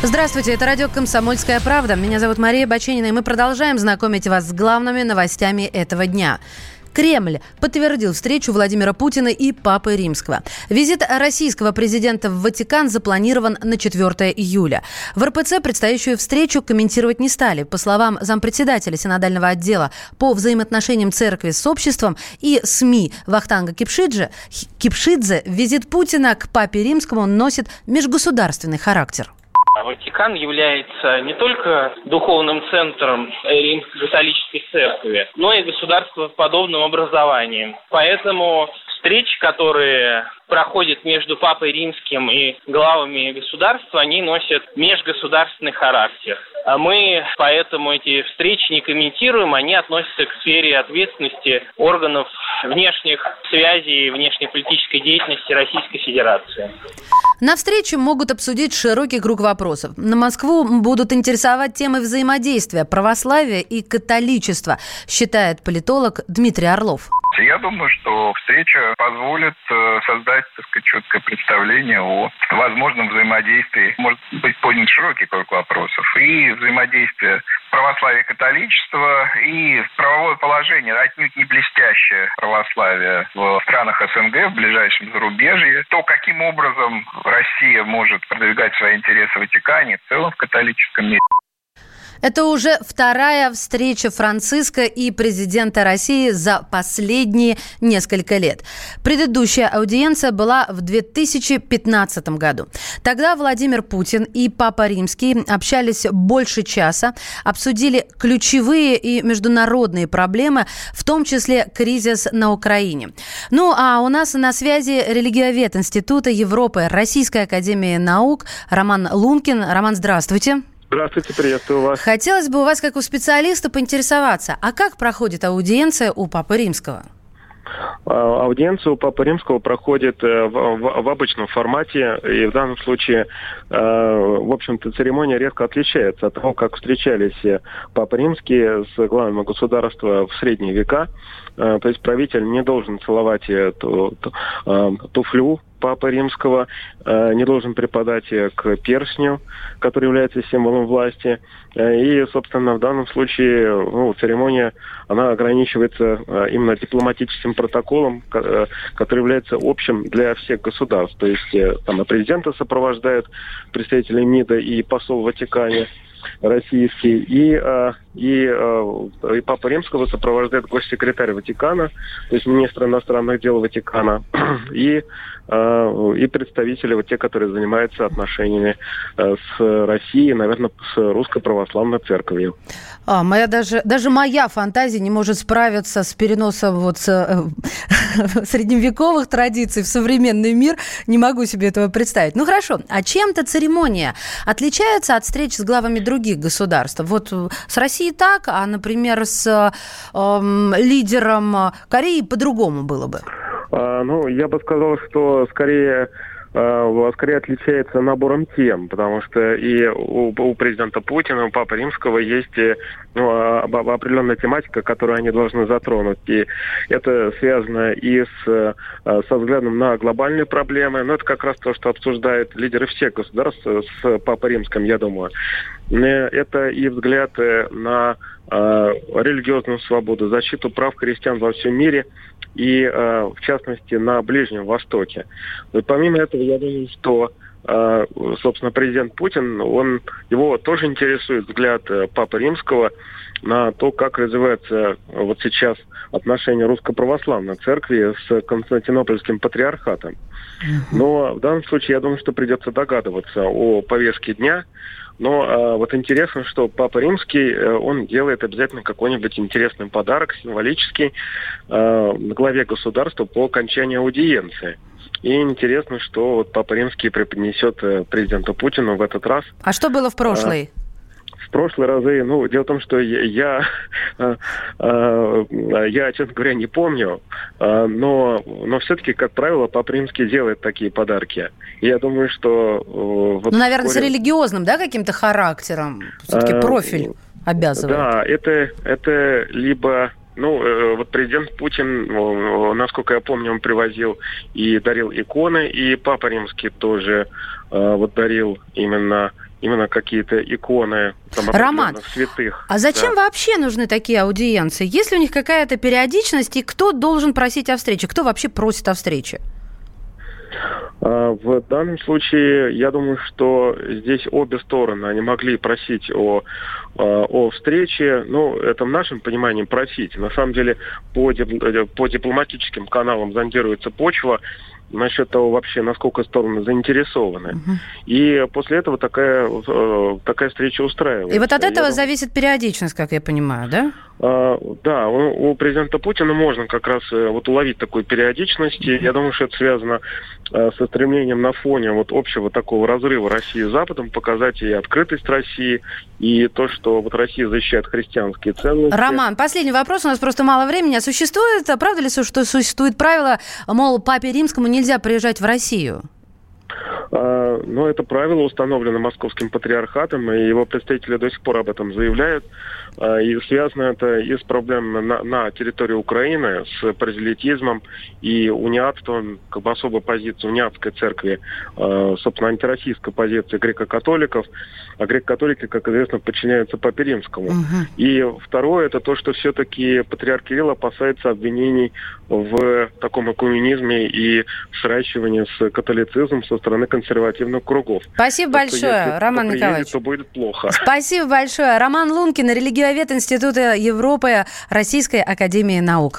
Здравствуйте, это радио «Комсомольская правда». Меня зовут Мария Баченина, и мы продолжаем знакомить вас с главными новостями этого дня. Кремль подтвердил встречу Владимира Путина и Папы Римского. Визит российского президента в Ватикан запланирован на 4 июля. В РПЦ предстоящую встречу комментировать не стали. По словам зампредседателя синодального отдела по взаимоотношениям церкви с обществом и СМИ Вахтанга Кипшидзе, Кипшидзе визит Путина к Папе Римскому носит межгосударственный характер. Ватикан является не только духовным центром римско-католической церкви, но и государствоподобным образованием. Поэтому встречи, которые проходят между Папой Римским и главами государства, они носят межгосударственный характер. А мы поэтому эти встречи не комментируем, они относятся к сфере ответственности органов внешних связей и внешнеполитической деятельности Российской Федерации. На встречу могут обсудить широкий круг вопросов. На Москву будут интересовать темы взаимодействия православия и католичества, считает политолог Дмитрий Орлов. Я думаю, что встреча позволит э, создать, так сказать, четкое представление о возможном взаимодействии. Может быть поднят широкий круг вопросов. И взаимодействие православия католичества, и правовое положение, отнюдь не блестящее православие в странах СНГ, в ближайшем зарубежье. То, каким образом Россия может продвигать свои интересы в Ватикане, в целом в католическом мире. Это уже вторая встреча Франциска и президента России за последние несколько лет. Предыдущая аудиенция была в 2015 году. Тогда Владимир Путин и Папа Римский общались больше часа, обсудили ключевые и международные проблемы, в том числе кризис на Украине. Ну а у нас на связи религиовед Института Европы Российской Академии Наук Роман Лункин. Роман, здравствуйте. Здравствуйте, приветствую вас. Хотелось бы у вас, как у специалиста, поинтересоваться, а как проходит аудиенция у Папы Римского? А, аудиенция у Папы Римского проходит э, в, в, в обычном формате, и в данном случае, э, в общем-то, церемония резко отличается от того, как встречались Папа Римские с главами государства в средние века. Э, то есть правитель не должен целовать эту, ту, туфлю Папы Римского, не должен преподать к перстню, который является символом власти. И, собственно, в данном случае ну, церемония, она ограничивается именно дипломатическим протоколом, э, который является общим для всех государств. То есть э, там и президента сопровождают представители МИДа и посол в Ватикане российский, и, э, и, и Папа Римского сопровождает госсекретарь Ватикана, то есть министр иностранных дел Ватикана, и, и представители, вот те, которые занимаются отношениями с Россией, наверное, с Русской Православной Церковью. А, моя даже, даже моя фантазия не может справиться с переносом вот с, э, средневековых традиций в современный мир. Не могу себе этого представить. Ну хорошо, а чем-то церемония отличается от встреч с главами других государств? Вот с Россией так, а, например, с э, лидером Кореи по-другому было бы? А, ну, я бы сказал, что скорее Э, скорее отличается набором тем, потому что и у, у президента Путина, у Папы Римского есть э, ну, а, определенная тематика, которую они должны затронуть. И это связано и с, э, со взглядом на глобальные проблемы, но это как раз то, что обсуждают лидеры всех государств с Папой Римским, я думаю. Это и взгляд на религиозную свободу, защиту прав христиан во всем мире – и, э, в частности, на Ближнем Востоке. И помимо этого, я думаю, что э, собственно, президент Путин, он, его тоже интересует взгляд э, Папы Римского на то, как развивается вот сейчас отношения Русско-Православной Церкви с Константинопольским патриархатом. Но в данном случае я думаю, что придется догадываться о повестке дня, но э, вот интересно, что Папа Римский, э, он делает обязательно какой-нибудь интересный подарок, символический, э, главе государства по окончании аудиенции. И интересно, что вот Папа Римский преподнесет э, президенту Путину в этот раз. А что было в прошлый? А, в прошлые разы, ну, дело в том, что я, я, э, э, честно говоря, не помню, э, но, но все-таки, как правило, Папа Римский делает такие подарки. Я думаю, что... Вот ну, наверное, вскоре... с религиозным, да, каким-то характером? Все-таки профиль обязывает. Да, это, это либо Ну, э, вот президент Путин, насколько я помню, он привозил и дарил иконы, и Папа Римский тоже э, вот дарил именно именно какие-то иконы там, Роман, святых. А зачем да. вообще нужны такие аудиенции? Есть ли у них какая-то периодичность, и кто должен просить о встрече? Кто вообще просит о встрече? А, в данном случае, я думаю, что здесь обе стороны, они могли просить о, а, о встрече, ну, это в нашем понимании просить. На самом деле, по, по дипломатическим каналам зондируется почва, насчет того вообще, насколько стороны заинтересованы. Угу. И после этого такая, э, такая встреча устраивается. И вот от этого я зависит периодичность, как я понимаю, да? А, да, у, президента Путина можно как раз э, вот уловить такую периодичность. И я думаю, что это связано э, со стремлением на фоне вот общего такого разрыва России с Западом показать и открытость России, и то, что вот Россия защищает христианские ценности. Роман, последний вопрос, у нас просто мало времени. А существует, правда ли, что существует правило, мол, папе римскому нельзя приезжать в Россию? А, но это правило установлено московским патриархатом, и его представители до сих пор об этом заявляют. А, и связано это и с проблемами на, на территории Украины, с паразелитизмом и униатством, как бы особой позиции униатской церкви, а, собственно, антироссийской позиции греко-католиков. А греко-католики, как известно, подчиняются Папе Римскому. Угу. И второе, это то, что все-таки патриарх Кирилл опасается обвинений в таком экуменизме и сращивании с католицизмом со стороны консервативных кругов. Спасибо так большое, если Роман Николаевич. то будет плохо. Спасибо большое. Роман Лункин, религиовед Института Европы Российской Академии Наук.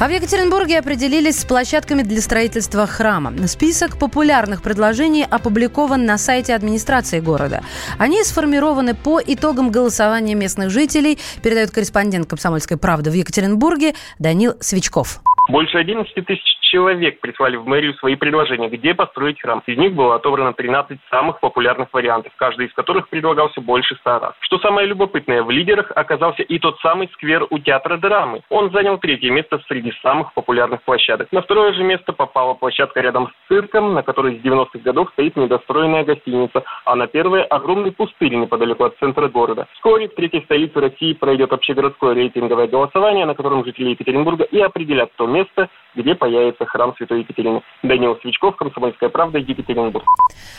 А в Екатеринбурге определились с площадками для строительства храма. Список популярных предложений опубликован на сайте администрации города. Они сформированы по итогам голосования местных жителей, передает корреспондент «Комсомольской правды» в Екатеринбурге Данил Свечков. Больше 11 тысяч человек прислали в мэрию свои предложения, где построить храм. Из них было отобрано 13 самых популярных вариантов, каждый из которых предлагался больше ста раз. Что самое любопытное, в лидерах оказался и тот самый сквер у театра драмы. Он занял третье место среди самых популярных площадок. На второе же место попала площадка рядом с цирком, на которой с 90-х годов стоит недостроенная гостиница, а на первое – огромный пустырь неподалеку от центра города. Вскоре в третьей столице России пройдет общегородское рейтинговое голосование, на котором жители Екатеринбурга и определят то место, где появится храм Святой Екатерины. Данил Свечков, Комсомольская правда, Екатеринбург.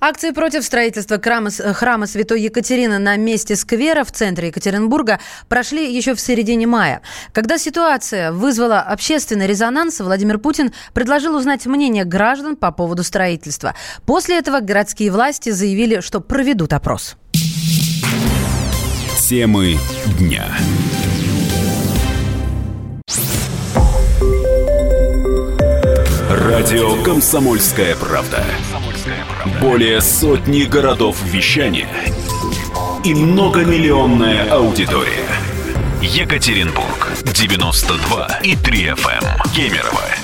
Акции против строительства храма, храма Святой Екатерины на месте сквера в центре Екатеринбурга прошли еще в середине мая. Когда ситуация вызвала общественный резонанс, Владимир Путин предложил узнать мнение граждан по поводу строительства. После этого городские власти заявили, что проведут опрос. Темы дня. Радио «Комсомольская правда». Более сотни городов вещания и многомиллионная аудитория. Екатеринбург 92 и 3 FM. Эм. Кемерово